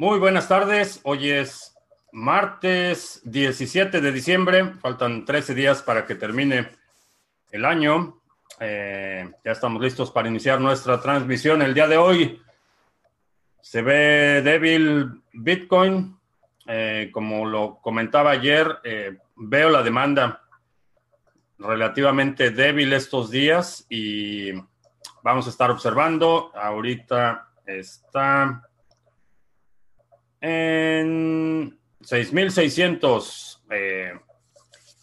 Muy buenas tardes. Hoy es martes 17 de diciembre. Faltan 13 días para que termine el año. Eh, ya estamos listos para iniciar nuestra transmisión. El día de hoy se ve débil Bitcoin. Eh, como lo comentaba ayer, eh, veo la demanda relativamente débil estos días y vamos a estar observando. Ahorita está en 6600. Eh,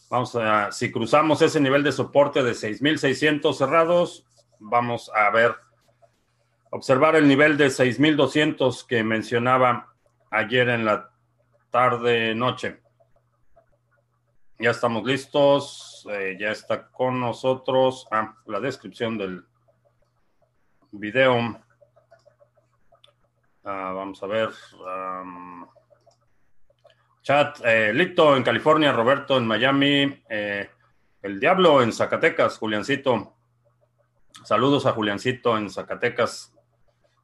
vamos a, si cruzamos ese nivel de soporte de 6600 cerrados, vamos a ver, observar el nivel de 6200 que mencionaba ayer en la tarde noche. Ya estamos listos, eh, ya está con nosotros ah, la descripción del video. Ah, vamos a ver. chat, eh, Lito en California, Roberto en Miami, eh, El Diablo en Zacatecas, Juliancito. Saludos a Juliancito en Zacatecas.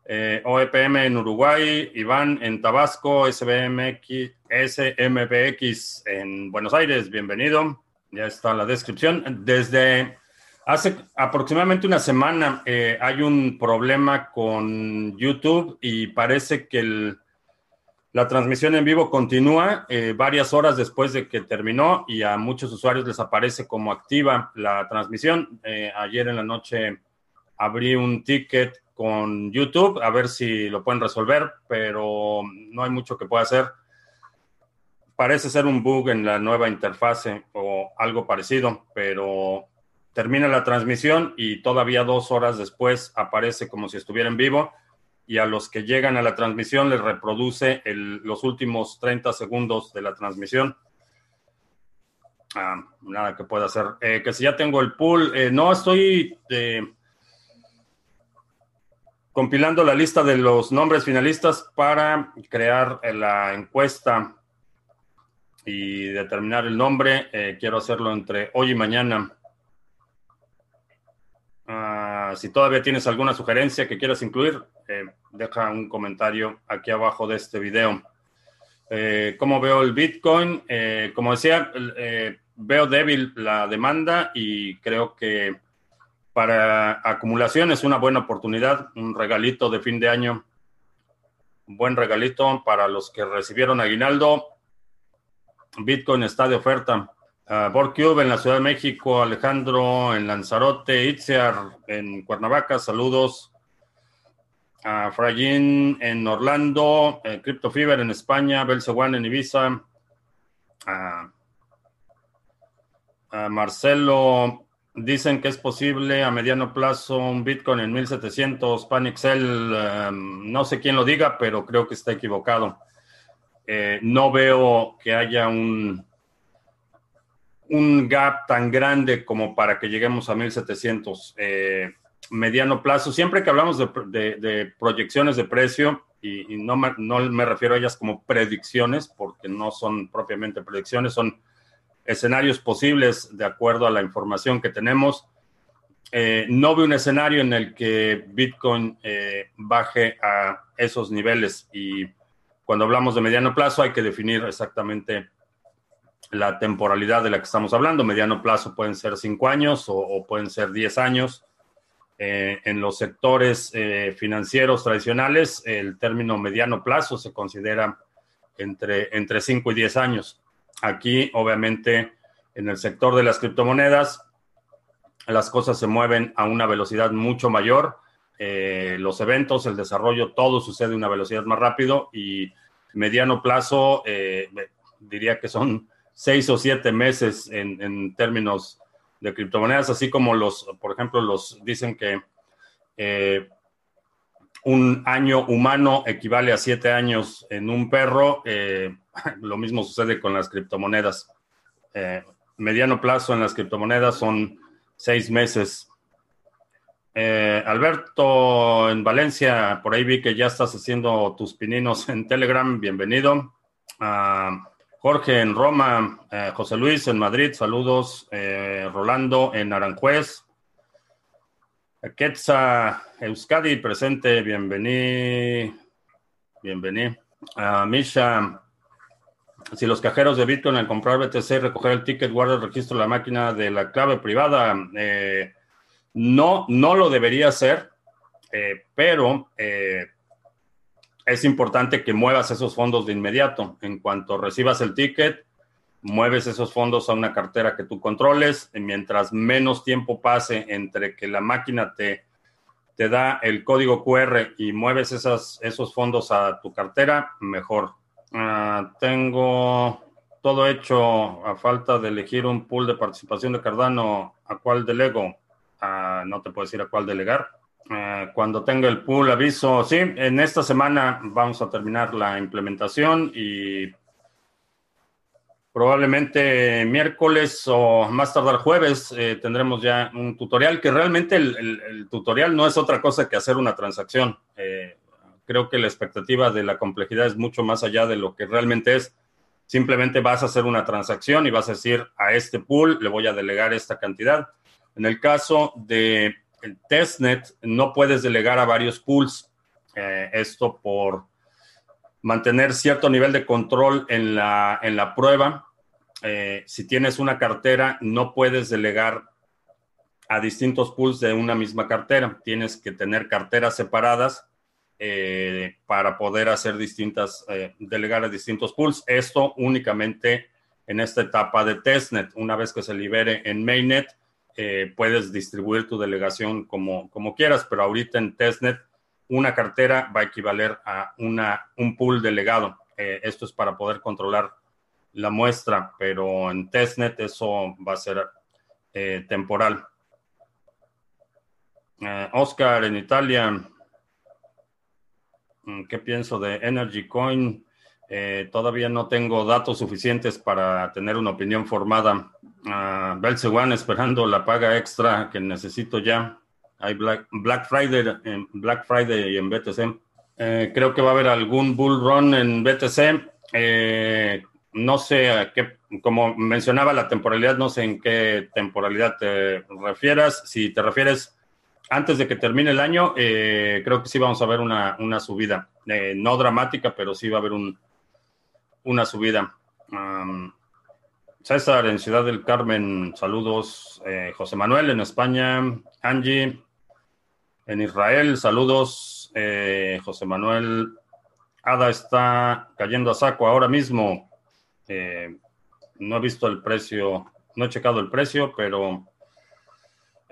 Eh, OEPM en Uruguay, Iván en Tabasco, SBMX, SMBX en Buenos Aires, bienvenido. Ya está la descripción. Desde Hace aproximadamente una semana eh, hay un problema con YouTube y parece que la transmisión en vivo continúa eh, varias horas después de que terminó y a muchos usuarios les aparece como activa la transmisión. Eh, ayer en la noche abrí un ticket con YouTube a ver si lo pueden resolver, pero no hay mucho que pueda hacer. Parece ser un bug en la nueva interfase o algo parecido, pero termina la transmisión y todavía dos horas después aparece como si estuviera en vivo y a los que llegan a la transmisión les reproduce los últimos 30 segundos de la transmisión. Ah, nada que pueda hacer. Eh, que si ya tengo el pool, eh, no estoy eh, compilando la lista de los nombres finalistas para crear la encuesta y determinar el nombre. quiero hacerlo entre hoy y mañana. Si todavía tienes alguna sugerencia que quieras incluir, eh, deja un comentario aquí abajo de este video. Eh, ¿Cómo veo el Bitcoin? Eh, como decía, veo débil la demanda y creo que para acumulación es una buena oportunidad, un regalito de fin de año, un buen regalito para los que recibieron aguinaldo. Bitcoin está de oferta. Uh, Borcube en la Ciudad de México, Alejandro en Lanzarote, Itziar en Cuernavaca, saludos. A uh, en Orlando, uh, Crypto Fever en España, Belcewan en Ibiza. Marcelo, dicen que es posible a mediano plazo un Bitcoin en 1700, Panixel, um, no sé quién lo diga, pero creo que está equivocado. Eh, no veo que haya un un gap tan grande como para que lleguemos a 1700 eh, mediano plazo. Siempre que hablamos de, proyecciones de precio, y, no, me, no, me, refiero a ellas como predicciones, porque no son propiamente predicciones, son escenarios posibles de acuerdo a la información que tenemos. Eh, no veo un escenario en el que Bitcoin eh, baje a esos niveles y cuando hablamos de mediano plazo hay que definir exactamente la temporalidad de la que estamos hablando. Mediano plazo pueden ser cinco años o, pueden ser diez años. Eh, en los sectores eh, financieros tradicionales, el término mediano plazo se considera entre, entre 5 y 10 años. Aquí, obviamente, en el sector de las criptomonedas, las cosas se mueven a una velocidad mucho mayor. Eh, los eventos, el desarrollo, todo sucede a una velocidad más rápido y mediano plazo, diría que son seis o siete meses en, términos de criptomonedas, así como los, por ejemplo, los dicen que eh, un año humano equivale a siete años en un perro. Eh, lo mismo sucede con las criptomonedas. Eh, mediano plazo en las criptomonedas son seis meses. Alberto, en Valencia, por ahí vi que ya estás haciendo tus pininos en Telegram. Bienvenido. Ah, Jorge en Roma, eh, José Luis en Madrid, saludos. Eh, Rolando en Aranjuez. Quetza Euskadi presente, bienvenido. Bienvenido. Uh, Misha, si los cajeros de Bitcoin al comprar BTC recoger el ticket guarda el registro de la máquina de la clave privada, eh, no, no lo debería hacer, eh, pero es importante que muevas esos fondos de inmediato. En cuanto recibas el ticket, mueves esos fondos a una cartera que tú controles. Y mientras menos tiempo pase entre que la máquina te, te da el código QR y mueves esas, esos fondos a tu cartera, mejor. Ah, tengo todo hecho a falta de elegir un pool de participación de Cardano. ¿A cuál delego? Ah, no te puedo decir a cuál delegar. Ah, cuando tenga el pool, aviso. Sí, en esta semana vamos a terminar la implementación y probablemente miércoles o más tardar jueves eh, tendremos ya un tutorial que realmente el, tutorial no es otra cosa que hacer una transacción. Eh, creo que la expectativa de la complejidad es mucho más allá de lo que realmente es. Simplemente vas a hacer una transacción y vas a decir a este pool le voy a delegar esta cantidad. En el caso de testnet, no puedes delegar a varios pools. Eh, esto por mantener cierto nivel de control en la, en la prueba. Eh, si tienes una cartera, no puedes delegar a distintos pools de una misma cartera. Tienes que tener carteras separadas eh, para poder hacer distintas, delegar a distintos pools. Esto únicamente en esta etapa de testnet. Una vez que se libere en mainnet, eh, puedes distribuir tu delegación como, como quieras, pero ahorita en testnet una cartera va a equivaler a una, un pool delegado. esto es para poder controlar la muestra, pero en testnet eso va a ser temporal. Oscar, en Italia, Mm, ¿Qué pienso de Energy Coin? Eh, todavía no tengo datos suficientes para tener una opinión formada. Uh, One esperando la paga extra que necesito ya. Hay Black, Friday, en Black Friday y en BTC. Eh, creo que va a haber algún bull run en BTC. Eh, no sé a qué, como mencionaba la temporalidad, no sé en qué temporalidad te refieras. Si te refieres antes de que termine el año, eh, creo que sí vamos a ver una, subida. Eh, no dramática, pero sí va a haber un, una subida. César en Ciudad del Carmen, saludos. Eh, José Manuel en España, Angie en Israel, saludos. José Manuel, Ada está cayendo a saco ahora mismo. no he visto el precio, no he checado el precio, pero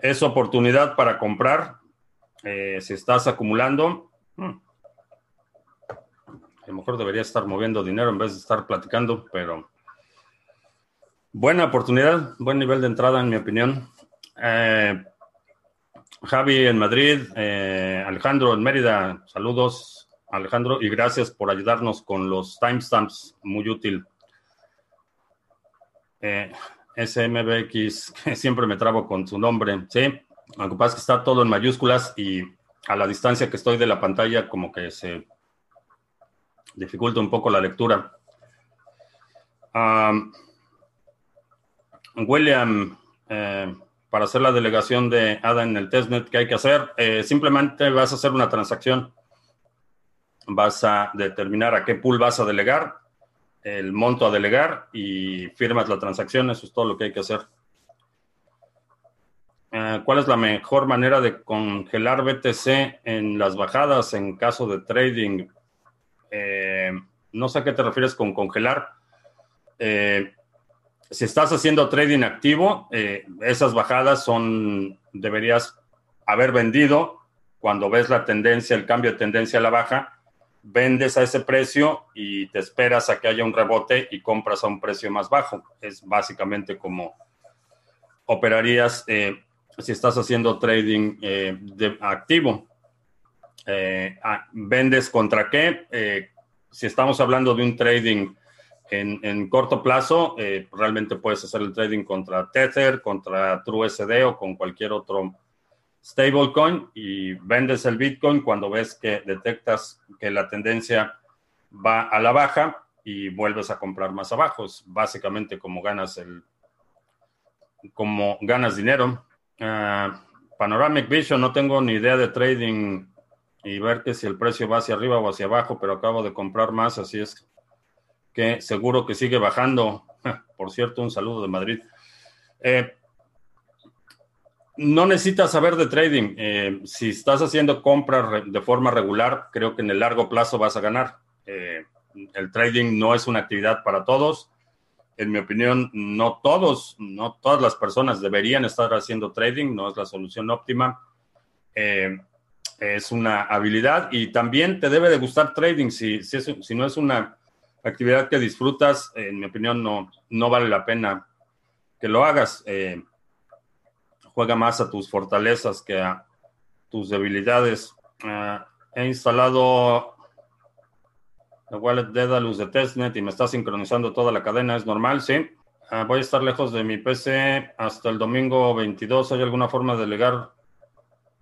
es oportunidad para comprar. Eh, si estás acumulando, hmm, a lo mejor debería estar moviendo dinero en vez de estar platicando, pero buena oportunidad, buen nivel de entrada en mi opinión. Eh, Javi en Madrid, eh, Alejandro en Mérida, saludos Alejandro y gracias por ayudarnos con los timestamps, muy útil. SMBX, que siempre me trabo con su nombre, sí. Lo que pasa es que está todo en mayúsculas y a la distancia que estoy de la pantalla como que se dificulta un poco la lectura. William, eh, para hacer la delegación de ADA en el testnet, ¿qué hay que hacer? Eh, simplemente vas a hacer una transacción. Vas a determinar a qué pool vas a delegar el monto a delegar y firmas la transacción. Eso es todo lo que hay que hacer. Eh, ¿Cuál es la mejor manera de congelar BTC en las bajadas en caso de trading? No sé a qué te refieres con congelar. Si estás haciendo trading activo, esas bajadas son, deberías haber vendido cuando ves la tendencia, el cambio de tendencia a la baja vendes a ese precio y te esperas a que haya un rebote y compras a un precio más bajo. Es básicamente como operarías eh, si estás haciendo trading eh, de activo. Eh, ah, ¿Vendes contra qué? si estamos hablando de un trading en, corto plazo, realmente puedes hacer el trading contra Tether, contra TrueSD o con cualquier otro stablecoin y vendes el Bitcoin cuando ves que detectas que la tendencia va a la baja y vuelves a comprar más abajo. Es básicamente como ganas el como ganas dinero. Ah, Panoramic Vision, no tengo ni idea de trading y ver que si el precio va hacia arriba o hacia abajo, pero acabo de comprar más, así es que seguro que sigue bajando. Por cierto, un saludo de Madrid. Eh, no necesitas saber de trading. Eh, si estás haciendo compras de forma regular, creo que en el largo plazo vas a ganar. Eh, el trading no es una actividad para todos. En mi opinión, no todos, no todas las personas deberían estar haciendo trading, no es la solución óptima. es una habilidad y también te debe de gustar trading. Si, si no es una actividad que disfrutas, en mi opinión, no, no vale la pena que lo hagas. Eh, juega más a tus fortalezas que a tus debilidades. Eh, he instalado la wallet Dedalus de testnet y me está sincronizando toda la cadena. ¿Es normal? Sí. Eh, voy a estar lejos de mi PC hasta el domingo 22. ¿Hay alguna forma de delegar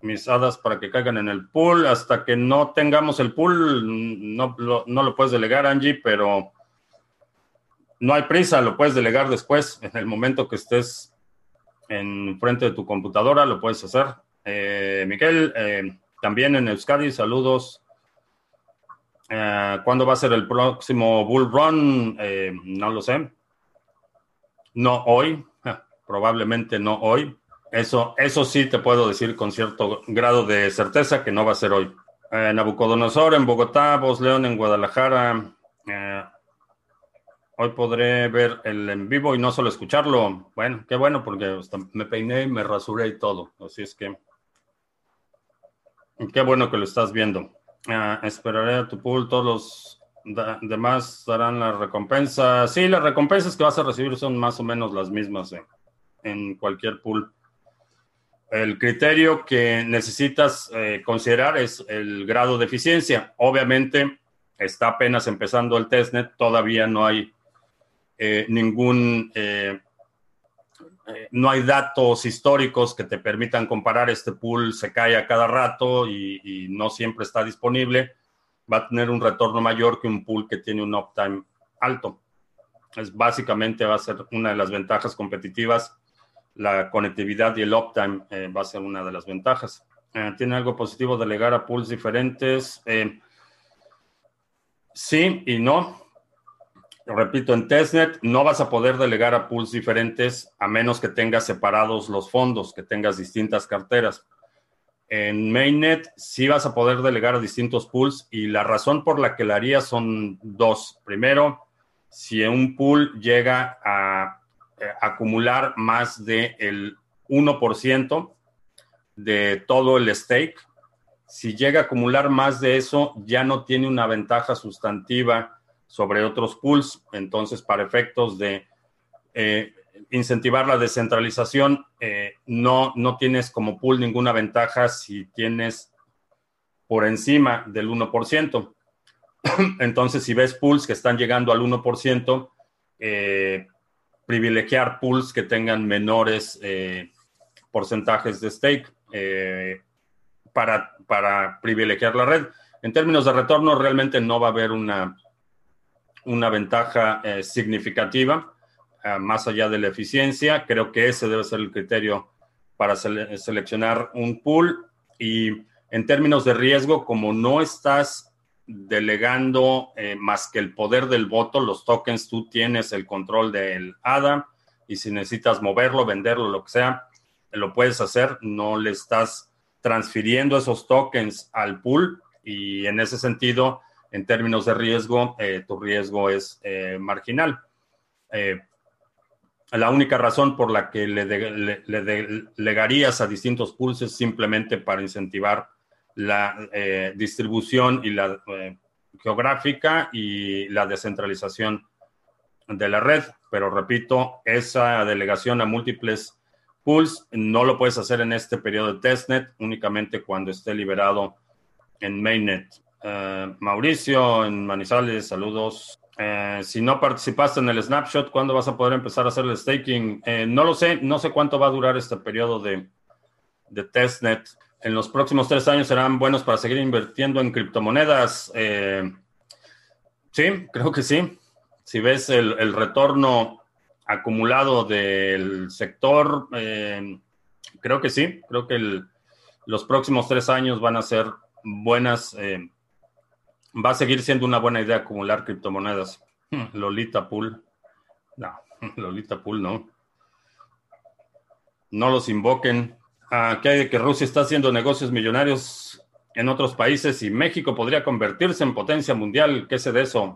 mis hadas para que caigan en el pool. Hasta que no tengamos el pool, no, no lo puedes delegar, Angie, pero no hay prisa, lo puedes delegar después. En el momento que estés en frente de tu computadora, lo puedes hacer. Eh, Miguel, eh, también en Euskadi, saludos. Eh, ¿Cuándo va a ser el próximo Bull Run? no lo sé. No hoy, probablemente no hoy. Eso, eso sí te puedo decir con cierto grado de certeza que no va a ser hoy. Eh, Nabucodonosor en Bogotá, Voz León en Guadalajara. Eh, hoy podré ver el en vivo y no solo escucharlo. Bueno, qué bueno porque me peiné, me rasuré y todo. Así es que qué bueno que lo estás viendo. Eh, esperaré a tu pool. Todos los demás darán la recompensa. Sí, las recompensas que vas a recibir son más o menos las mismas en cualquier pool. El criterio que necesitas eh, considerar es el grado de eficiencia. Obviamente está apenas empezando el testnet, todavía no hay eh, ningún, eh, no hay datos históricos que te permitan comparar. Este pool se cae a cada rato y, y no siempre está disponible. Va a tener un retorno mayor que un pool que tiene un uptime alto. Es básicamente va a ser una de las ventajas competitivas la conectividad y el uptime eh, va a ser una de las ventajas. Eh, ¿Tiene algo positivo delegar a pools diferentes? Eh, sí y no. Repito, en testnet no vas a poder delegar a pools diferentes a menos que tengas separados los fondos, que tengas distintas carteras. En mainnet sí vas a poder delegar a distintos pools y la razón por la que la haría son dos. Primero, si un pool llega a acumular más del 1% de todo el stake. Si llega a acumular más de eso, ya no tiene una ventaja sustantiva sobre otros pools. Entonces, para efectos de eh, incentivar la descentralización, eh, no, no tienes como pool ninguna ventaja si tienes por encima del 1%. Entonces, si ves pools que están llegando al 1%, eh, privilegiar pools que tengan menores eh, porcentajes de stake eh, para, para privilegiar la red. En términos de retorno, realmente no va a haber una, una ventaja eh, significativa más allá de la eficiencia. Creo que ese debe ser el criterio para seleccionar un pool. Y en términos de riesgo, como no estás delegando eh, más que el poder del voto, los tokens, tú tienes el control del ADA y si necesitas moverlo, venderlo, lo que sea, lo puedes hacer, no le estás transfiriendo esos tokens al pool y en ese sentido, en términos de riesgo, eh, tu riesgo es eh, marginal. la única razón por la que le, le delegarías a distintos pools es simplemente para incentivar la eh, distribución y la eh, geográfica y la descentralización de la red. Pero repito, esa delegación a múltiples pools no lo puedes hacer en este periodo de testnet, únicamente cuando esté liberado en mainnet. Eh, Mauricio, en Manizales, saludos. si no participaste en el snapshot, ¿cuándo vas a poder empezar a hacer el staking? no lo sé, no sé cuánto va a durar este periodo de, de testnet en los próximos tres años serán buenos para seguir invirtiendo en criptomonedas. Eh, sí, creo que sí. Si ves el, retorno acumulado del sector, eh, creo que sí. Creo que los próximos tres años van a ser buenas, va a seguir siendo una buena idea acumular criptomonedas. Lolita Pool. No, Lolita Pool no. No los invoquen. ¿Qué hay de que Rusia está haciendo negocios millonarios en otros países y México podría convertirse en potencia mundial? ¿Qué sé de eso?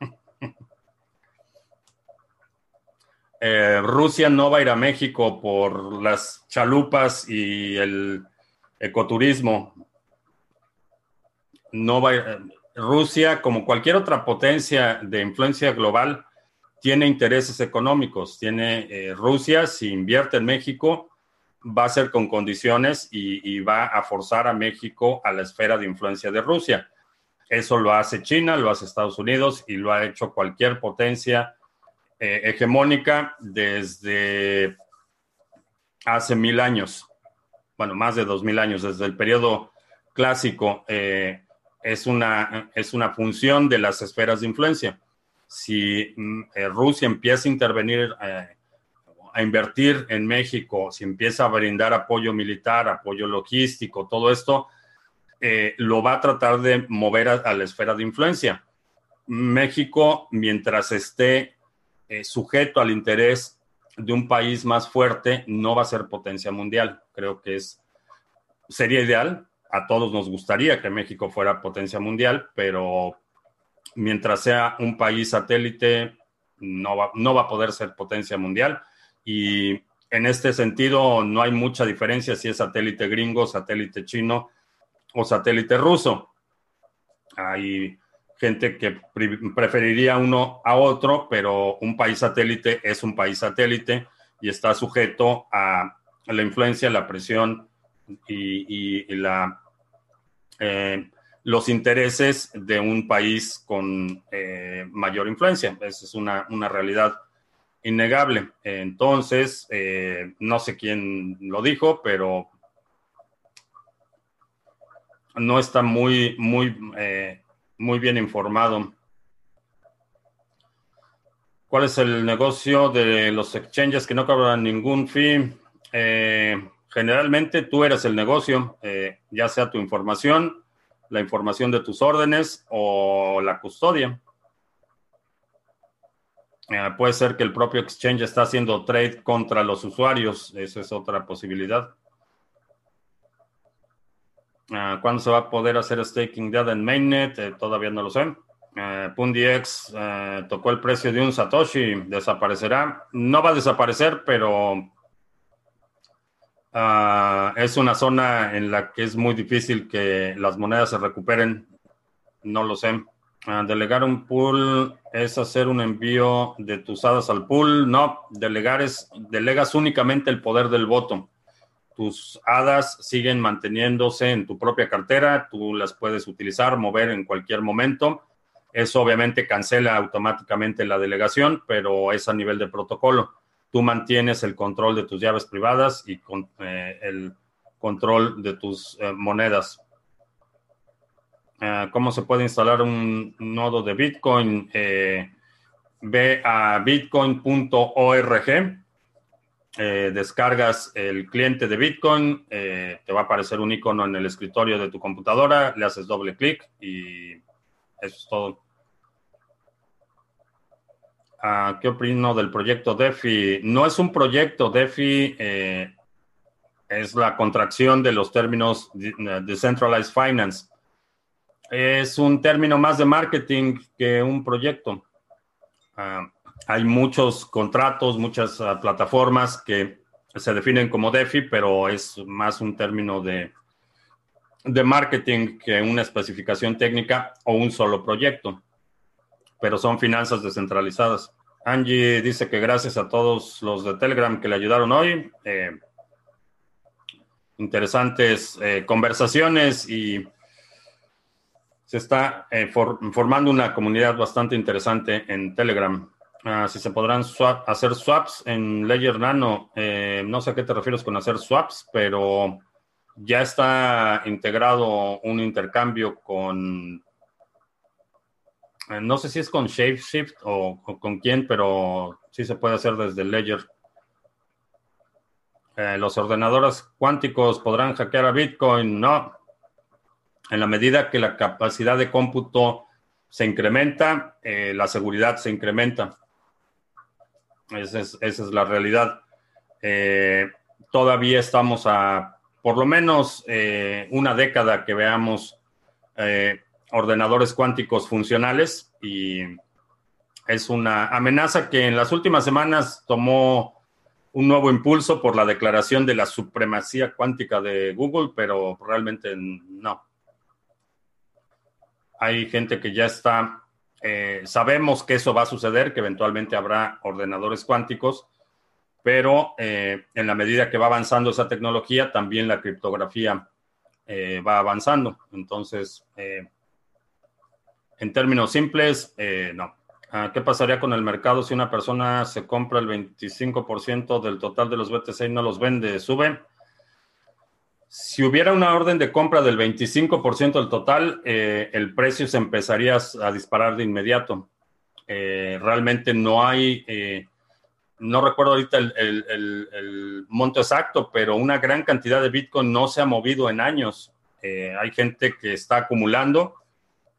Eh, Rusia no va a ir a México por las chalupas y el ecoturismo. No va a Rusia, como cualquier otra potencia de influencia global, tiene intereses económicos. Tiene eh, Rusia, si invierte en México, va a ser con condiciones y, va a forzar a México a la esfera de influencia de Rusia. Eso lo hace China, lo hace Estados Unidos y lo ha hecho cualquier potencia eh, hegemónica desde hace mil años. Bueno, más de dos mil años, desde el periodo clásico. Eh, es una, es una función de las esferas de influencia. Si mm, eh, Rusia empieza a intervenir, a invertir en México, si empieza a brindar apoyo militar, apoyo logístico, todo esto, eh, lo va a tratar de mover a, la esfera de influencia. México, mientras esté sujeto al interés de un país más fuerte, no va a ser potencia mundial. Creo que es, sería ideal, a todos nos gustaría que México fuera potencia mundial, pero mientras sea un país satélite, no va, no va a poder ser potencia mundial. Y en este sentido, no hay mucha diferencia si es satélite gringo, satélite chino o satélite ruso. Hay gente que preferiría uno a otro, pero un país satélite es un país satélite y está sujeto a la influencia, la presión y, la, eh, los intereses de un país con eh, mayor influencia. Esa es una, realidad innegable. Entonces, eh, no sé quién lo dijo, pero no está muy, muy, muy bien informado. ¿Cuál es el negocio de los exchanges que no cobran ningún fee? Generalmente tú eres el negocio, eh, ya sea tu información, la información de tus órdenes o la custodia. Eh, puede ser que el propio exchange está haciendo trade contra los usuarios, esa es otra posibilidad. Ah, ¿Cuándo se va a poder hacer staking data en mainnet? Eh, todavía no lo sé. PundiX tocó el precio de un Satoshi, desaparecerá. No va a desaparecer, pero es una zona en la que es muy difícil que las monedas se recuperen. No lo sé. Ah, delegar un pool es hacer un envío de tus hadas al pool. No, delegar es, delegas únicamente el poder del voto. Tus hadas siguen manteniéndose en tu propia cartera. Tú las puedes utilizar, mover en cualquier momento. Eso obviamente cancela automáticamente la delegación, pero es a nivel de protocolo tú mantienes el control de tus llaves privadas y con, eh, el control de tus eh, monedas. Eh, ¿Cómo se puede instalar un nodo de Bitcoin? ve a bitcoin.org, descargas el cliente de Bitcoin, te va a aparecer un icono en el escritorio de tu computadora, le haces doble clic y eso es todo. ¿Qué opino del proyecto DeFi? No es un proyecto, DeFi eh, es la contracción de los términos Decentralized Finance. Es un término más de marketing que un proyecto. Ah, hay muchos contratos, muchas ah, plataformas que se definen como DeFi, pero es más un término de, de marketing que una especificación técnica o un solo proyecto pero son finanzas descentralizadas. Angie dice que gracias a todos los de Telegram que le ayudaron hoy. Eh, interesantes eh, conversaciones y se está eh, formando una comunidad bastante interesante en Telegram. Ah, si se podrán hacer swaps en Ledger Nano, no sé a qué te refieres con hacer swaps, pero ya está integrado un intercambio con eh, no sé si es con ShapeShift o, con quién, pero sí se puede hacer desde Ledger. Eh, los ordenadores cuánticos podrán hackear a Bitcoin. No, En la medida que la capacidad de cómputo se incrementa, eh, la seguridad se incrementa. Esa es, la realidad. Eh, todavía estamos a por lo menos eh, una década que veamos ordenadores cuánticos funcionales y es una amenaza que en las últimas semanas tomó un nuevo impulso por la declaración de la supremacía cuántica de Google, pero realmente no. Hay gente que ya está, eh, sabemos que eso va a suceder, que eventualmente habrá ordenadores cuánticos, pero eh, en la medida que va avanzando esa tecnología, también la criptografía eh, va avanzando. Entonces, en términos simples, no. Ah, ¿Qué pasaría con el mercado si una persona se compra el 25% del total de los BTC y no los vende? ¿Sube? Si hubiera una orden de compra del 25% del total, eh, el precio se empezaría a disparar de inmediato. Eh, realmente no hay, eh, no recuerdo ahorita el, monto exacto, pero una gran cantidad de Bitcoin no se ha movido en años. hay gente que está acumulando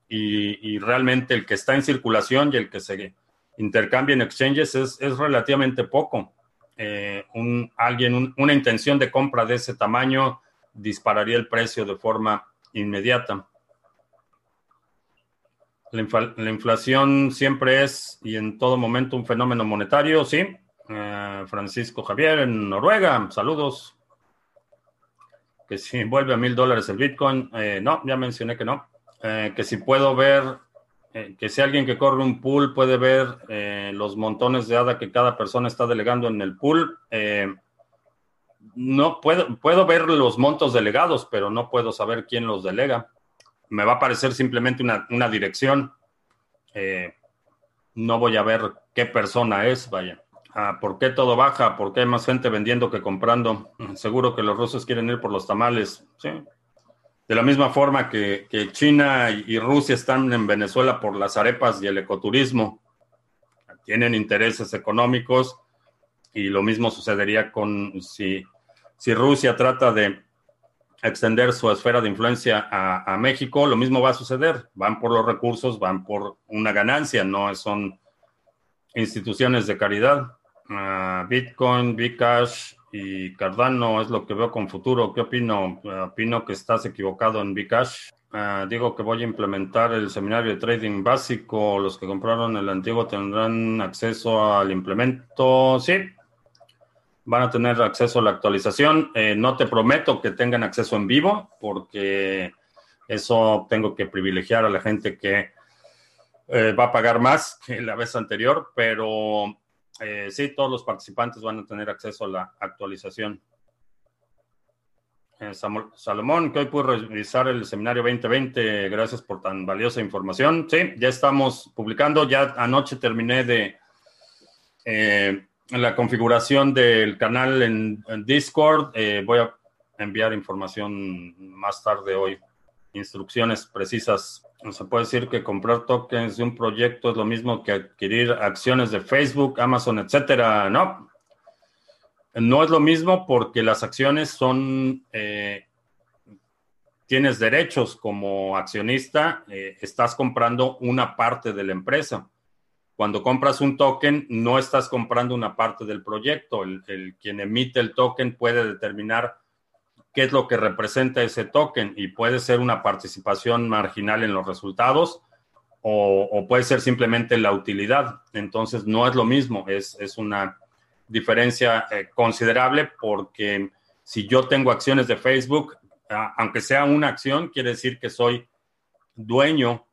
y, realmente el que está en circulación y el que se intercambia en exchanges es, relativamente poco. Eh, un, alguien, una intención de compra de ese tamaño dispararía el precio de forma inmediata. La, inflación siempre es y en todo momento un fenómeno monetario, sí. Eh, Francisco Javier en Noruega, saludos. Que si vuelve a mil dólares el Bitcoin, eh, no, ya mencioné que no. Eh, que si puedo ver, que si alguien que corre un pool puede ver los montones de ADA que cada persona está delegando en el pool. No puedo, puedo ver los montos delegados, pero no puedo saber quién los delega. Me va a aparecer simplemente una, una dirección. no voy a ver qué persona es, vaya. Ah, ¿Por qué todo baja? ¿Por qué hay más gente vendiendo que comprando? Seguro que los rusos quieren ir por los tamales. Sí, de la misma forma que, China y Rusia están en Venezuela por las arepas y el ecoturismo, tienen intereses económicos y lo mismo sucedería con si, si Rusia trata de extender su esfera de influencia a, México, lo mismo va a suceder. Van por los recursos, van por una ganancia, no son instituciones de caridad. Ah, Bitcoin, Bcash, y Cardano es lo que veo con futuro. ¿Qué opino? Opino que estás equivocado en Bcash. Ah, digo que voy a implementar el seminario de trading básico. Los que compraron el antiguo tendrán acceso al implemento. Sí, van a tener acceso a la actualización. Eh, no te prometo que tengan acceso en vivo, porque eso tengo que privilegiar a la gente que eh, va a pagar más que la vez anterior, pero eh, sí, todos los participantes van a tener acceso a la actualización. Salomón, que hoy pude revisar el seminario 2020. Gracias por tan valiosa información. Sí, ya estamos publicando. Ya anoche terminé de la configuración del canal en, Discord. voy a enviar información más tarde hoy. Instrucciones precisas se puede decir que comprar tokens de un proyecto es lo mismo que adquirir acciones de Facebook, Amazon, etcétera. No, no es lo mismo porque las acciones son, eh, tienes derechos como accionista, eh, estás comprando una parte de la empresa. Cuando compras un token, no estás comprando una parte del proyecto. el quien emite el token puede determinar qué es lo que representa ese token y puede ser una participación marginal en los resultados o, puede ser simplemente la utilidad. Entonces no es lo mismo, es, una diferencia eh, considerable porque si yo tengo acciones de Facebook, aunque sea una acción, quiere decir que soy dueño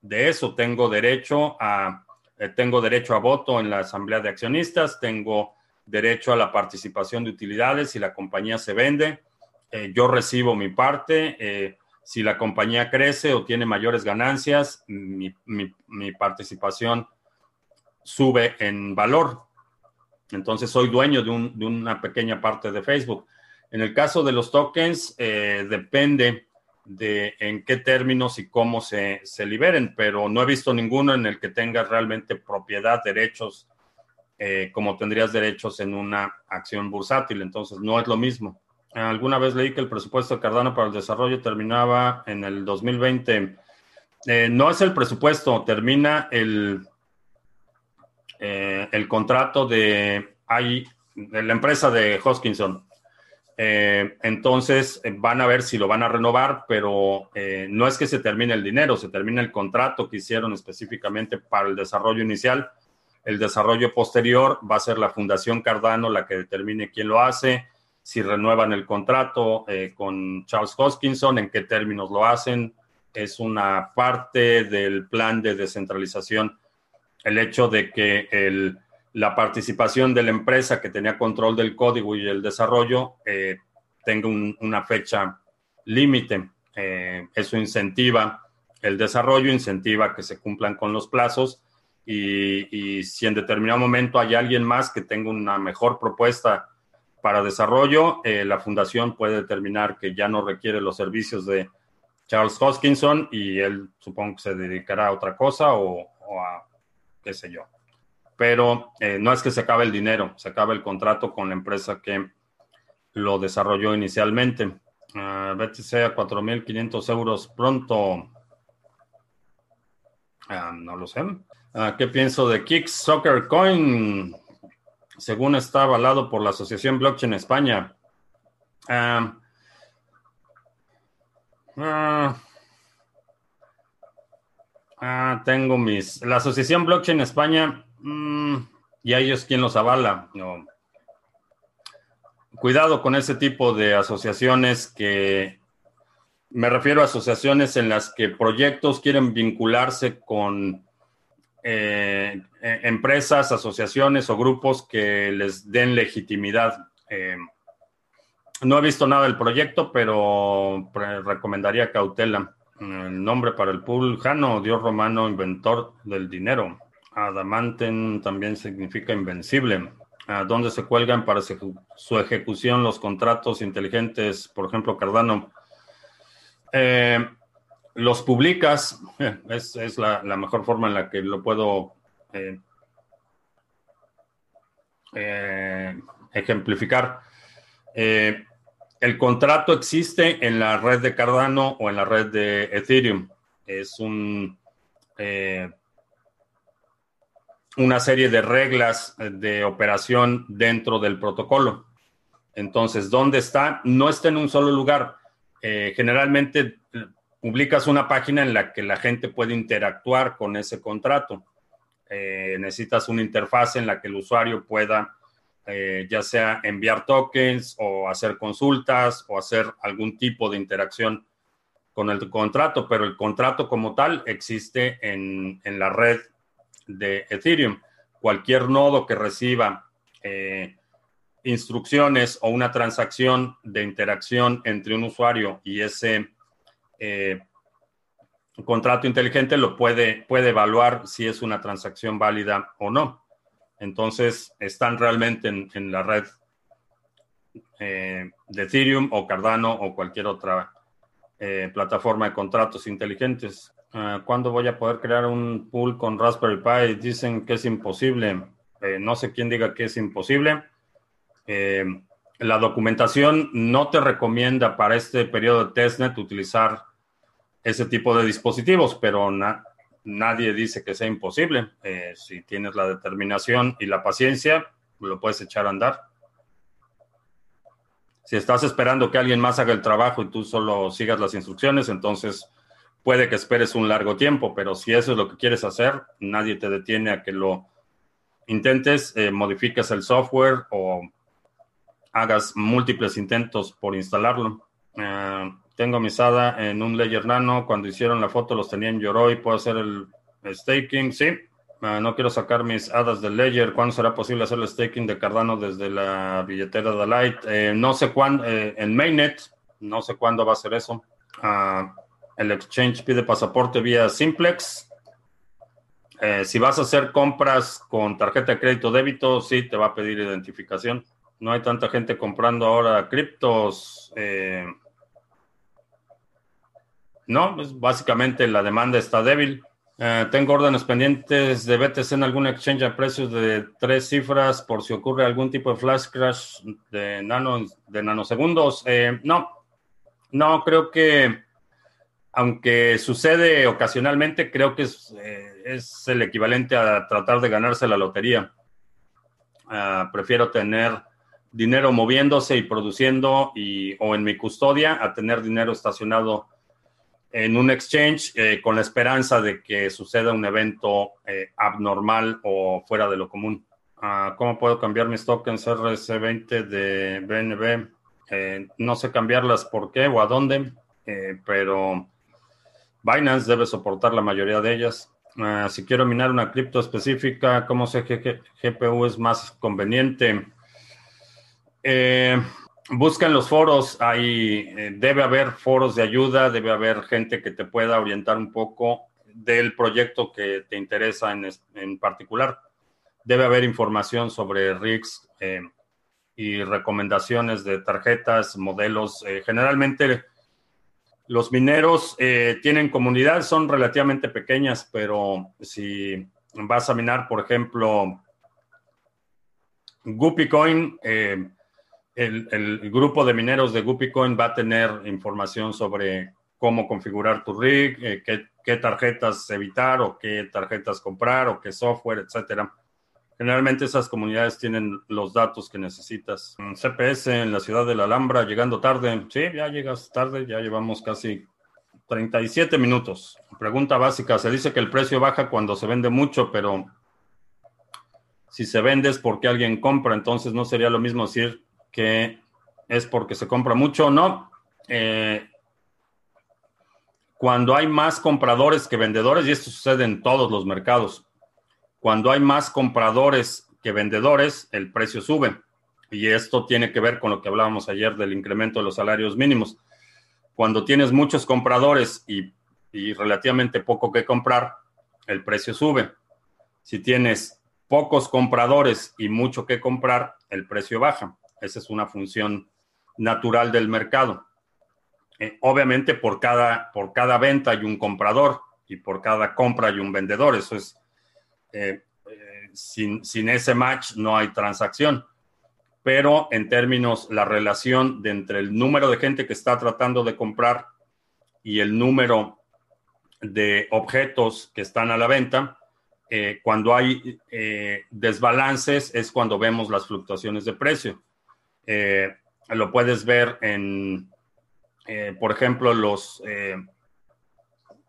de eso, tengo derecho a, eh, tengo derecho a voto en la asamblea de accionistas, tengo derecho a la participación de utilidades si la compañía se vende eh, yo recibo mi parte. Eh, si la compañía crece o tiene mayores ganancias, mi, participación sube en valor. Entonces soy dueño de, una pequeña parte de Facebook. En el caso de los tokens, depende de en qué términos y cómo se, se, liberen, pero no he visto ninguno en el que tengas realmente propiedad, derechos, como tendrías derechos en una acción bursátil. Entonces no es lo mismo. Alguna vez leí que el presupuesto de Cardano para el desarrollo terminaba en el 2020. Eh, no es el presupuesto, termina el, eh, el contrato de, de la empresa de Hoskinson. Eh, entonces van a ver si lo van a renovar, pero no es que se termine el dinero, se termina el contrato que hicieron específicamente para el desarrollo inicial. El desarrollo posterior va a ser la Fundación Cardano la que determine quién lo hace si renuevan el contrato eh, con Charles Hoskinson, en qué términos lo hacen. Es una parte del plan de descentralización el hecho de que el, la participación de la empresa que tenía control del código y el desarrollo eh, tenga una fecha límite. Eh, eso incentiva el desarrollo, incentiva que se cumplan con los plazos y, si en determinado momento hay alguien más que tenga una mejor propuesta para desarrollo, eh, la fundación puede determinar que ya no requiere los servicios de Charles Hoskinson y él supongo que se dedicará a otra cosa o, a qué sé yo. Pero eh, no es que se acabe el dinero, se acabe el contrato con la empresa que lo desarrolló inicialmente. Uh, BTC a 4.500 euros pronto. Ah, no lo sé. Ah, ¿Qué pienso de Kicks Soccer Coin? según está avalado por la Asociación Blockchain España. Ah, tengo mis. La Asociación Blockchain España, mm, y a ellos quién los avala. Cuidado con ese tipo de asociaciones que. Me refiero a asociaciones en las que proyectos quieren vincularse con eh, eh, empresas, asociaciones o grupos que les den legitimidad. Eh, no he visto nada del proyecto, pero recomendaría cautela. El nombre para el pool, Jano, dios romano, inventor del dinero. Adamanten también significa invencible. ¿A dónde se cuelgan para su ejecución los contratos inteligentes? Por ejemplo, Cardano. Eh, los publicas, es, la, mejor forma en la que lo puedo eh, eh, ejemplificar. El contrato existe en la red de Cardano o en la red de Ethereum. Es un, una serie de reglas de operación dentro del protocolo. Entonces, ¿dónde está? No está en un solo lugar. generalmente publicas una página en la que la gente puede interactuar con ese contrato. Eh, necesitas una interfaz en la que el usuario pueda eh, ya sea enviar tokens o hacer consultas o hacer algún tipo de interacción con el contrato, pero el contrato como tal existe en, la red de Ethereum. Cualquier nodo que reciba eh, instrucciones o una transacción de interacción entre un usuario y ese eh, contrato inteligente lo puede, puede evaluar si es una transacción válida o no. Entonces, están realmente en, la red eh, de Ethereum o Cardano o cualquier otra plataforma de contratos inteligentes. Ah, ¿Cuándo voy a poder crear un pool con Raspberry Pi? Dicen que es imposible. no sé quién diga que es imposible la documentación no te recomienda para este periodo de testnet utilizar ese tipo de dispositivos, pero nadie dice que sea imposible. Eh, si tienes la determinación y la paciencia, lo puedes echar a andar. Si estás esperando que alguien más haga el trabajo y tú solo sigas las instrucciones, entonces puede que esperes un largo tiempo, pero si eso es lo que quieres hacer, nadie te detiene a que lo intentes, eh, modifiques el software o hagas múltiples intentos por instalarlo. Eh, tengo mi SADA en un Ledger Nano. Cuando hicieron la foto los tenía en Yoroi. Puedo hacer el staking, sí. Eh, no quiero sacar mis hadas del Ledger. ¿Cuándo será posible hacer el staking de Cardano desde la billetera de Light? Eh, no sé cuándo, en Mainnet, no sé cuándo va a ser eso. Ah, el exchange pide pasaporte vía Simplex. si vas a hacer compras con tarjeta de crédito débito, sí te va a pedir identificación no hay tanta gente comprando ahora criptos. Eh, no, pues básicamente la demanda está débil. Eh, tengo órdenes pendientes de BTC en algún exchange a precios de tres cifras por si ocurre algún tipo de flash crash de, nano, de nanosegundos. Eh, no, no, creo que aunque sucede ocasionalmente, creo que es, eh, es el equivalente a tratar de ganarse la lotería. Ah, prefiero tener dinero moviéndose y produciendo y, o en mi custodia a tener dinero estacionado en un exchange eh, con la esperanza de que suceda un evento eh, abnormal o fuera de lo común. Ah, ¿Cómo puedo cambiar mis tokens RC20 de BNB? Eh, no sé cambiarlas por qué o a dónde, pero Binance debe soportar la mayoría de ellas. Ah, si quiero minar una cripto específica, ¿cómo sé que GPU es más conveniente? Eh, busca los foros, hay, eh, debe haber foros de ayuda, debe haber gente que te pueda orientar un poco del proyecto que te interesa en, particular. Debe haber información sobre rigs eh, y recomendaciones de tarjetas, modelos. Eh, generalmente los mineros tienen comunidades, son relativamente pequeñas, pero si vas a minar, por ejemplo, Guppy Coin, el, grupo de mineros de GuppyCoin va a tener información sobre cómo configurar tu rig, eh, qué, tarjetas evitar o qué tarjetas comprar o qué software, etcétera. Generalmente esas comunidades tienen los datos que necesitas. CPS en la ciudad de la Alhambra, llegando tarde. Sí, ya llegas tarde, ya llevamos casi 37 minutos. Pregunta básica, se dice que el precio baja cuando se vende mucho, pero si se vende es porque alguien compra, entonces no sería lo mismo decir que es porque se compra mucho o no. Eh, cuando hay más compradores que vendedores, y esto sucede en todos los mercados, cuando hay más compradores que vendedores, el precio sube. Y esto tiene que ver con lo que hablábamos ayer del incremento de los salarios mínimos. Cuando tienes muchos compradores y, relativamente poco que comprar, el precio sube. Si tienes pocos compradores y mucho que comprar, el precio baja. Esa es una función natural del mercado. Eh, obviamente por cada, por cada venta hay un comprador y por cada compra hay un vendedor. Eso es, eh, eh, sin, sin, ese match no hay transacción. Pero en términos, la relación de entre el número de gente que está tratando de comprar y el número de objetos que están a la venta, cuando hay desbalances es cuando vemos las fluctuaciones de precio. Eh, lo puedes ver en, eh, por ejemplo, los... Eh,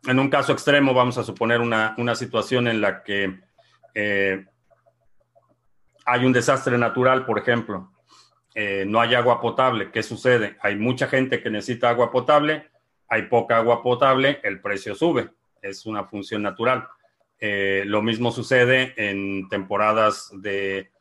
en un caso extremo, vamos a suponer una, situación en la que hay un desastre natural, por ejemplo, no hay agua potable. ¿Qué sucede? Hay mucha gente que necesita agua potable, hay poca agua potable, el precio sube. Es una función natural. lo mismo sucede en temporadas de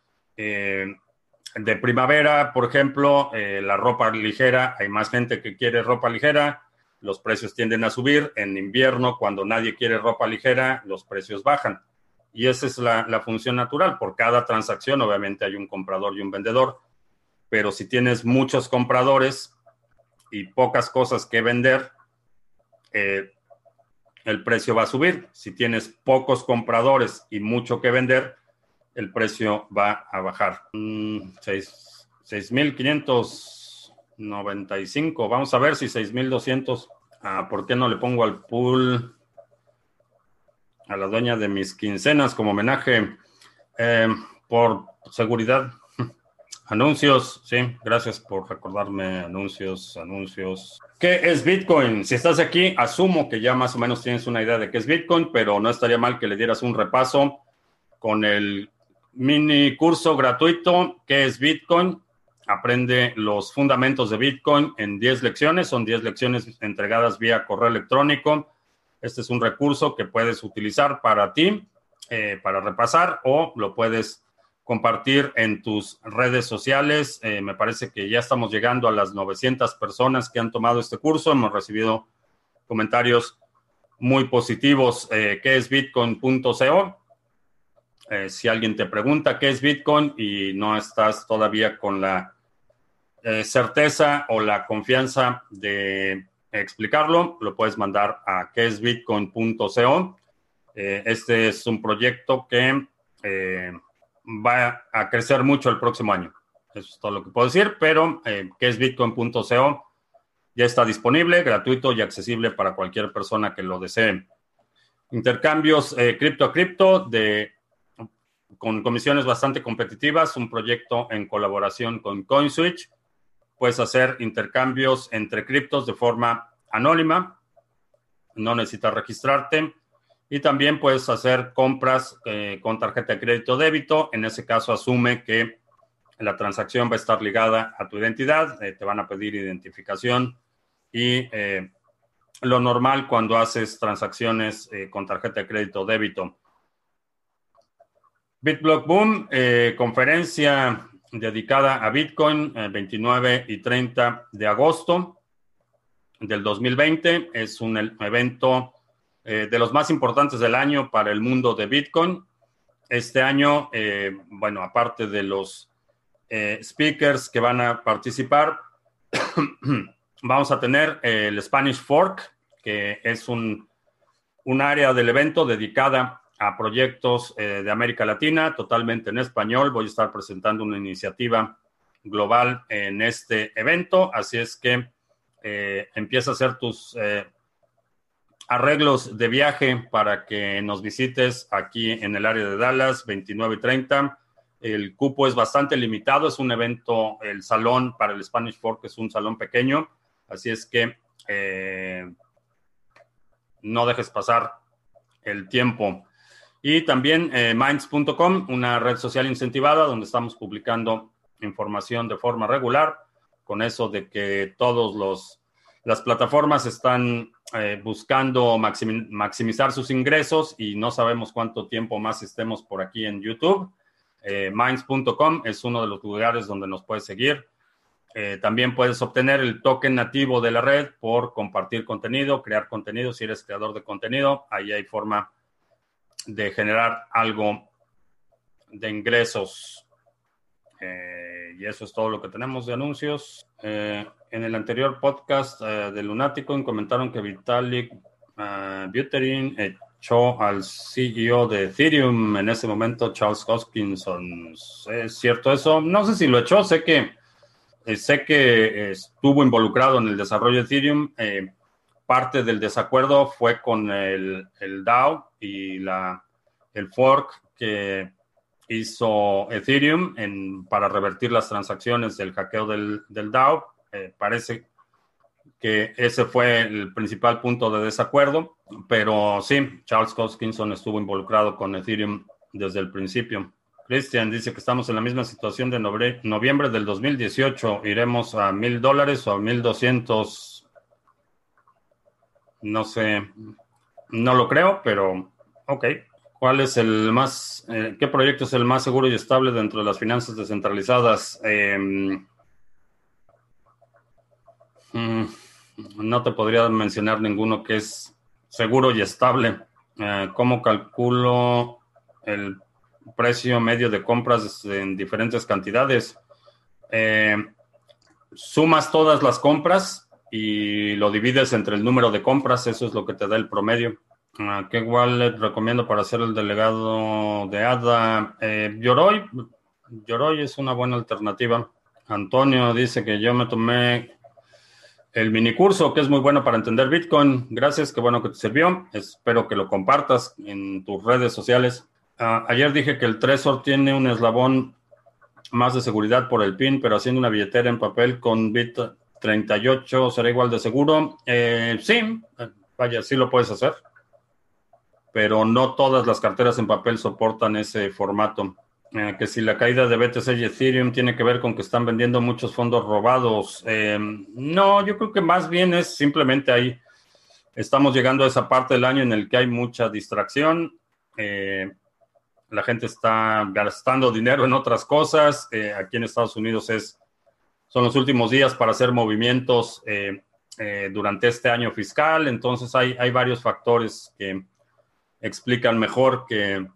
de primavera, por ejemplo, eh, la ropa ligera, hay más gente que quiere ropa ligera, los precios tienden a subir. En invierno, cuando nadie quiere ropa ligera, los precios bajan. Y esa es la, función natural. Por cada transacción, obviamente, hay un comprador y un vendedor. Pero si tienes muchos compradores y pocas cosas que vender, eh, el precio va a subir. Si tienes pocos compradores y mucho que vender, el precio va a bajar. 6.595. Mm, Vamos a ver si 6.200. Ah, ¿Por qué no le pongo al pool a la dueña de mis quincenas como homenaje? Eh, por seguridad. Anuncios, sí, gracias por recordarme anuncios, anuncios. ¿Qué es Bitcoin? Si estás aquí, asumo que ya más o menos tienes una idea de qué es Bitcoin, pero no estaría mal que le dieras un repaso con el mini curso gratuito que es Bitcoin. Aprende los fundamentos de Bitcoin en 10 lecciones. Son 10 lecciones entregadas vía correo electrónico. Este es un recurso que puedes utilizar para ti, eh, para repasar, o lo puedes compartir en tus redes sociales. Eh, me parece que ya estamos llegando a las 900 personas que han tomado este curso. Hemos recibido comentarios muy positivos. Eh, ¿Qué es bitcoin.co? Si alguien te pregunta qué es Bitcoin y no estás todavía con la certeza o la confianza de explicarlo, lo puedes mandar a queesbitcoin.co este es un proyecto que va a crecer mucho el próximo año. Eso es todo lo que puedo decir, pero que es bitcoin.co ya está disponible, gratuito y accesible para cualquier persona que lo desee. Intercambios cripto a cripto con comisiones bastante competitivas, un proyecto en colaboración con CoinSwitch. Puedes hacer intercambios entre criptos de forma anónima, no necesitas registrarte. Y también puedes hacer compras eh, con tarjeta de crédito débito. En ese caso, asume que la transacción va a estar ligada a tu identidad, eh, te van a pedir identificación y eh, lo normal cuando haces transacciones con tarjeta de crédito débito. BitBlock Boom, conferencia dedicada a Bitcoin, 29 eh, y 30 de agosto del 2020. Es un evento eh, de los más importantes del año para el mundo de Bitcoin. Este año, bueno, aparte de los speakers que van a participar, vamos a tener el Spanish Fork, que es un, un área del evento dedicada a proyectos eh, de América Latina, totalmente en español. Voy a estar presentando una iniciativa global en este evento, así es que eh, empieza a hacer tus eh, arreglos de viaje para que nos visites aquí en el área de Dallas, 29 y 30. El cupo es bastante limitado, es un evento, el salón para el Spanish Fork es un salón pequeño, así es que no dejes pasar el tiempo. Y también eh, minds.com, una red social incentivada donde estamos publicando información de forma regular, con eso de que todos los las plataformas están eh, buscando maximizar sus ingresos y no sabemos cuánto tiempo más estemos por aquí en YouTube. Eh, minds.com es uno de los lugares donde nos puedes seguir. también puedes obtener el token nativo de la red por compartir contenido, crear contenido. Si eres creador de contenido, ahí hay forma de generar algo de ingresos. Eh, y eso es todo lo que tenemos de anuncios. Eh, en el anterior podcast eh, de Lunático comentaron que Vitalik Buterin echó al CEO de Ethereum en ese momento, Charles Hoskinson. ¿Es cierto eso? No sé si lo echó, sé que, sé que estuvo involucrado en el desarrollo de Ethereum parte del desacuerdo fue con el, el DAO y la, el fork que hizo Ethereum en, para revertir las transacciones del hackeo del, del DAO. Eh, parece que ese fue el principal punto de desacuerdo, pero sí, Charles Hoskinson estuvo involucrado con Ethereum desde el principio. Christian dice que estamos en la misma situación de noviembre del 2018. ¿Iremos a mil dólares o a mil doscientos no sé, no lo creo, pero ok. ¿Cuál es el más, eh, qué proyecto es el más seguro y estable dentro de las finanzas descentralizadas? Em, mm, no te podría mencionar ninguno que es seguro y estable. Eh, ¿Cómo calculo el precio medio de compras en diferentes cantidades? Eh, sumas todas las compras y lo divides entre el número de compras, eso es lo que te da el promedio. Uh, ¿Qué wallet recomiendo para hacer el delegado de ADA? Eh, Yoroi. Yoroi es una buena alternativa. Antonio dice que yo me tomé el mini curso, que es muy bueno para entender Bitcoin. Gracias, qué bueno que te sirvió. Espero que lo compartas en tus redes sociales. Ah, ayer dije que el Trezor tiene un eslabón más de seguridad por el PIN, pero haciendo una billetera en papel con Bit 38 será igual de seguro. Eh, sí, vaya, sí lo puedes hacer, pero no todas las carteras en papel soportan ese formato. Eh, que si la caída de BTC y Ethereum tiene que ver con que están vendiendo muchos fondos robados. Eh, no, yo creo que más bien es simplemente ahí. Estamos llegando a esa parte del año en el que hay mucha distracción. la gente está gastando dinero en otras cosas. aquí en Estados Unidos es son los últimos días para hacer movimientos eh, eh, durante este año fiscal. Entonces hay, hay varios factores que explican mejor que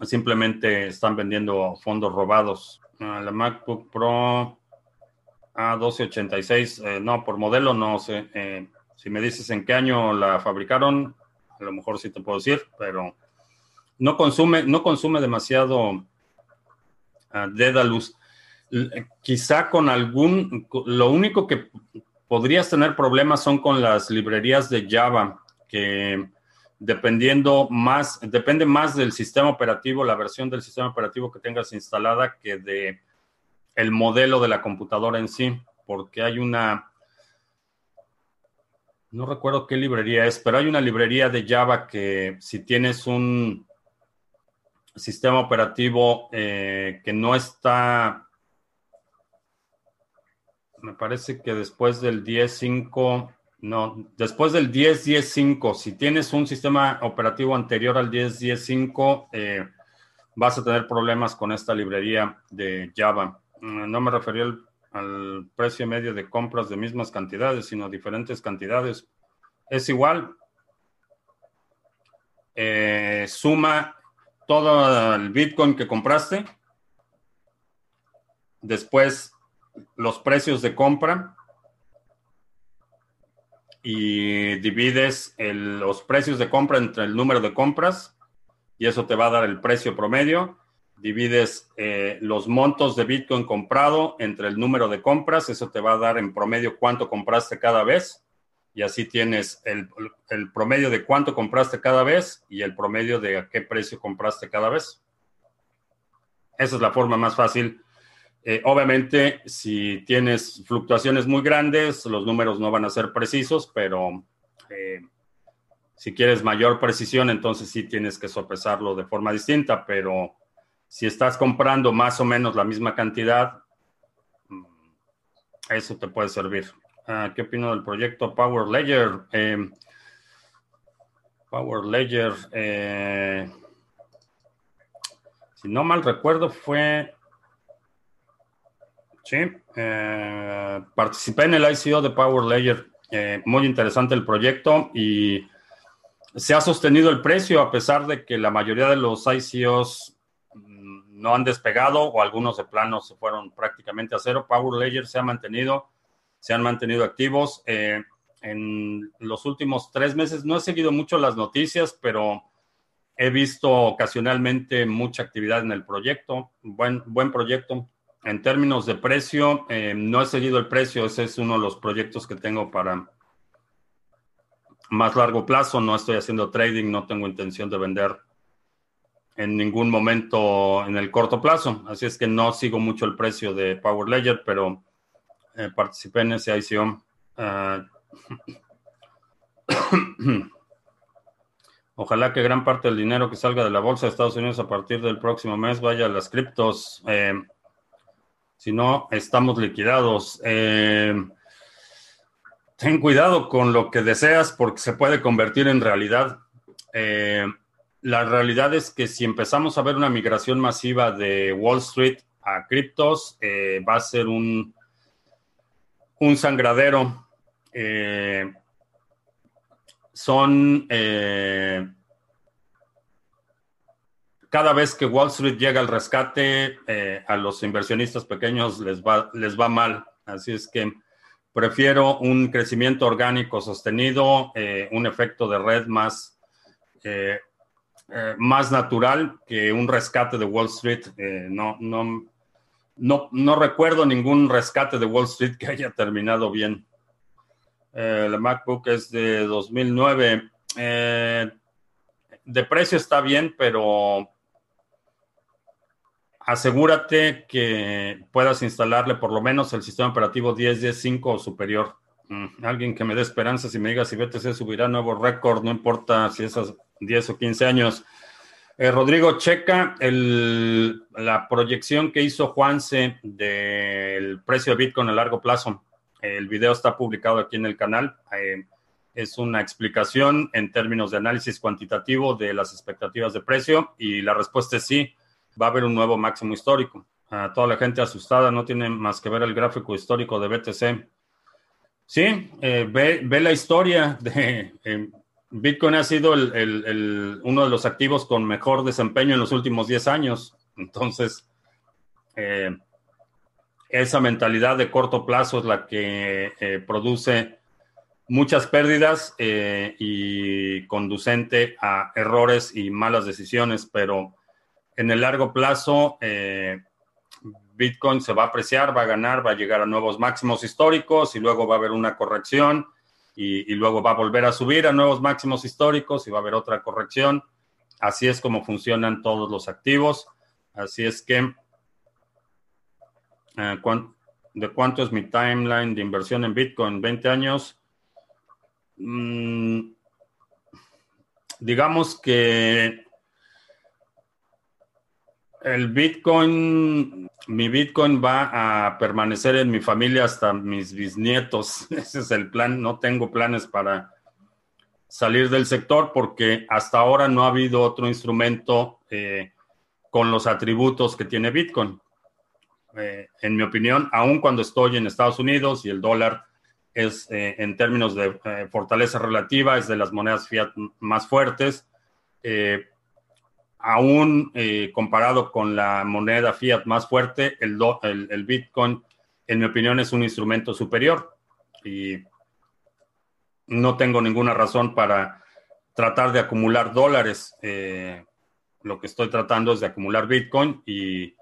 simplemente están vendiendo fondos robados. Ah, la MacBook Pro A1286, eh, no, por modelo no sé. si me dices en qué año la fabricaron, a lo mejor sí te puedo decir, pero no consume, no consume demasiado uh, Dedalus. Quizá con algún, lo único que podrías tener problemas son con las librerías de Java, que dependiendo más, depende más del sistema operativo, la versión del sistema operativo que tengas instalada que de el modelo de la computadora en sí, porque hay una, no recuerdo qué librería es, pero hay una librería de Java que si tienes un sistema operativo eh, que no está, me parece que después del 10.5, no, después del 10.10.5, si tienes un sistema operativo anterior al 10.10.5, eh, vas a tener problemas con esta librería de Java. Mm, no me refería al, precio medio de compras de mismas cantidades, sino diferentes cantidades. Es igual. Eh, suma todo el Bitcoin que compraste. Después los precios de compra. Y divides los precios de compra entre el número de compras. Y eso te va a dar el precio promedio divides eh, los montos de Bitcoin comprado entre el número de compras, eso te va a dar en promedio cuánto compraste cada vez y así tienes el, promedio de cuánto compraste cada vez y el promedio de a qué precio compraste cada vez. Esa es la forma más fácil. Eh, obviamente, si tienes fluctuaciones muy grandes, los números no van a ser precisos, pero eh, si quieres mayor precisión, entonces sí tienes que sopesarlo de forma distinta, pero si estás comprando más o menos la misma cantidad, mm, eso te puede servir. Ah, ¿Qué opino del proyecto Power Ledger? Eh, Power Ledger, eh, si no mal recuerdo, fue. Sí, eh, participé en el ICO de Power Ledger. muy interesante el proyecto y se ha sostenido el precio a pesar de que la mayoría de los ICOs no han despegado o algunos de plano se fueron prácticamente a cero. Power Ledger se ha mantenido, se han mantenido activos. Eh, en los últimos tres meses no he seguido mucho las noticias, pero he visto ocasionalmente mucha actividad en el proyecto. Buen, buen proyecto. En términos de precio, eh, no he seguido el precio. Ese es uno de los proyectos que tengo para más largo plazo. No estoy haciendo trading, no tengo intención de vender en ningún momento en el corto plazo. Así es que no sigo mucho el precio de Power Ledger, pero eh, participé en ese ICO. Ah, ojalá que gran parte del dinero que salga de la bolsa de Estados Unidos a partir del próximo mes vaya a las criptos. Eh, si no, estamos liquidados. Eh, ten cuidado con lo que deseas porque se puede convertir en realidad la realidad es que si empezamos a ver una migración masiva de Wall Street a criptos, eh, va a ser un, un sangradero. Eh, son eh, cada vez que Wall Street llega al rescate, a los inversionistas pequeños les va, les va mal. Así es que prefiero un crecimiento orgánico sostenido, un efecto de red más eh, más natural que un rescate de Wall Street. Eh, no, no, no, no, recuerdo ningún rescate de Wall Street que haya terminado bien. Eh, la MacBook es de 2009. de precio está bien, pero asegúrate que puedas instalarle por lo menos el sistema operativo 10.10.5 o superior. Mm, alguien que me dé esperanza y me diga si BTC subirá nuevo récord, no importa si esas 10 o 15 años. Eh, Rodrigo, checa la proyección que hizo Juanse del precio de Bitcoin a largo plazo. El video está publicado aquí en el canal. Eh, es una explicación en términos de análisis cuantitativo de las expectativas de precio y la respuesta es sí, va a haber un nuevo máximo histórico. A toda la gente asustada no tiene más que ver el gráfico histórico de BTC. Sí, eh, ve, la historia de Bitcoin ha sido uno de los activos con mejor desempeño en los últimos 10 años. Entonces, eh, esa mentalidad de corto plazo es la que eh, produce muchas pérdidas eh, y conducente a errores y malas decisiones, pero en el largo plazo eh, Bitcoin se va a apreciar, va a ganar, va a llegar a nuevos máximos históricos y luego va a haber una corrección y, luego va a volver a subir a nuevos máximos históricos y va a haber otra corrección. Así es como funcionan todos los activos. Así es que, ¿de cuánto es mi timeline de inversión en Bitcoin? 20 años. Mm, digamos que el Bitcoin, mi Bitcoin va a permanecer en mi familia hasta mis bisnietos. Ese es el plan. No tengo planes para salir del sector porque hasta ahora no ha habido otro instrumento eh, con los atributos que tiene Bitcoin. Eh, en mi opinión, aun cuando estoy en Estados Unidos y el dólar es eh, en términos de fortaleza relativa, es de las monedas fiat más fuertes. Eh, aún comparado con la moneda fiat más fuerte, el, el, Bitcoin, en mi opinión, es un instrumento superior. Y no tengo ninguna razón para tratar de acumular dólares. lo que estoy tratando es de acumular Bitcoin y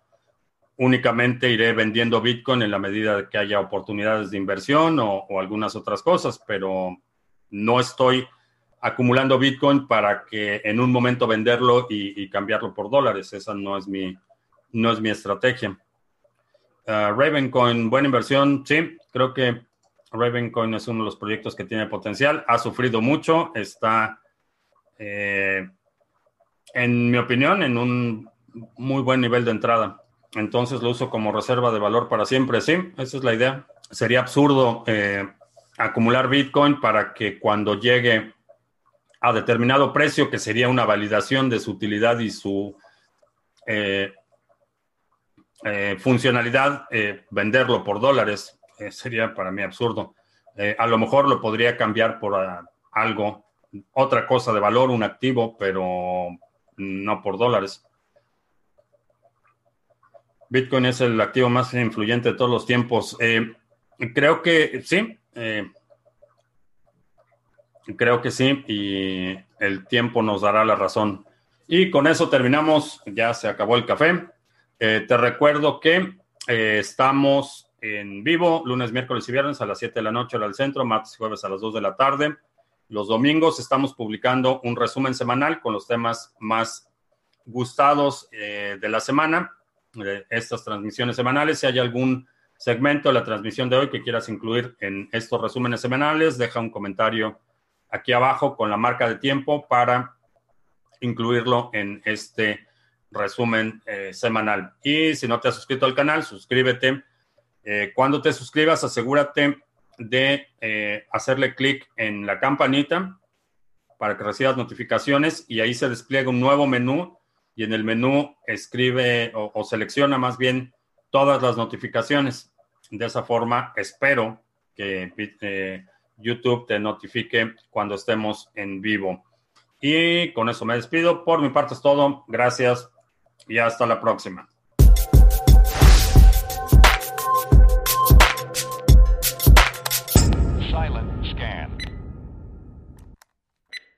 únicamente iré vendiendo Bitcoin en la medida que haya oportunidades de inversión o, algunas otras cosas, pero no estoy acumulando Bitcoin para que en un momento venderlo y, cambiarlo por dólares. Esa no es mi, no es mi estrategia. Uh, Ravencoin, buena inversión. Sí, creo que Ravencoin es uno de los proyectos que tiene potencial. Ha sufrido mucho. Está, eh, en mi opinión, en un muy buen nivel de entrada. Entonces lo uso como reserva de valor para siempre. Sí, esa es la idea. Sería absurdo eh, acumular Bitcoin para que cuando llegue a determinado precio, que sería una validación de su utilidad y su eh, eh, funcionalidad, venderlo por dólares, sería para mí absurdo. a lo mejor lo podría cambiar por ah, algo, otra cosa de valor, un activo, pero no por dólares. Bitcoin es el activo más influyente de todos los tiempos. Eh, creo que sí. Eh, creo que sí. Y el tiempo nos dará la razón. Y con eso terminamos. Ya se acabó el café. Eh, te recuerdo que estamos en vivo lunes, miércoles y viernes a las 7 de la noche hora del centro, martes y jueves a las 2 de la tarde. Los domingos estamos publicando un resumen semanal con los temas más gustados de la semana estas transmisiones semanales. Si hay algún segmento de la transmisión de hoy que quieras incluir en estos resúmenes semanales, deja un comentario aquí abajo con la marca de tiempo para incluirlo en este resumen eh, semanal. Y si no te has suscrito al canal, suscríbete. Eh, cuando te suscribas, asegúrate de eh, hacerle clic en la campanita para que recibas notificaciones y ahí se despliega un nuevo menú y en el menú escribe o, selecciona más bien todas las notificaciones. De esa forma, espero que YouTube te notifique cuando estemos en vivo. Y con eso me despido. Por mi parte es todo. Gracias y hasta la próxima.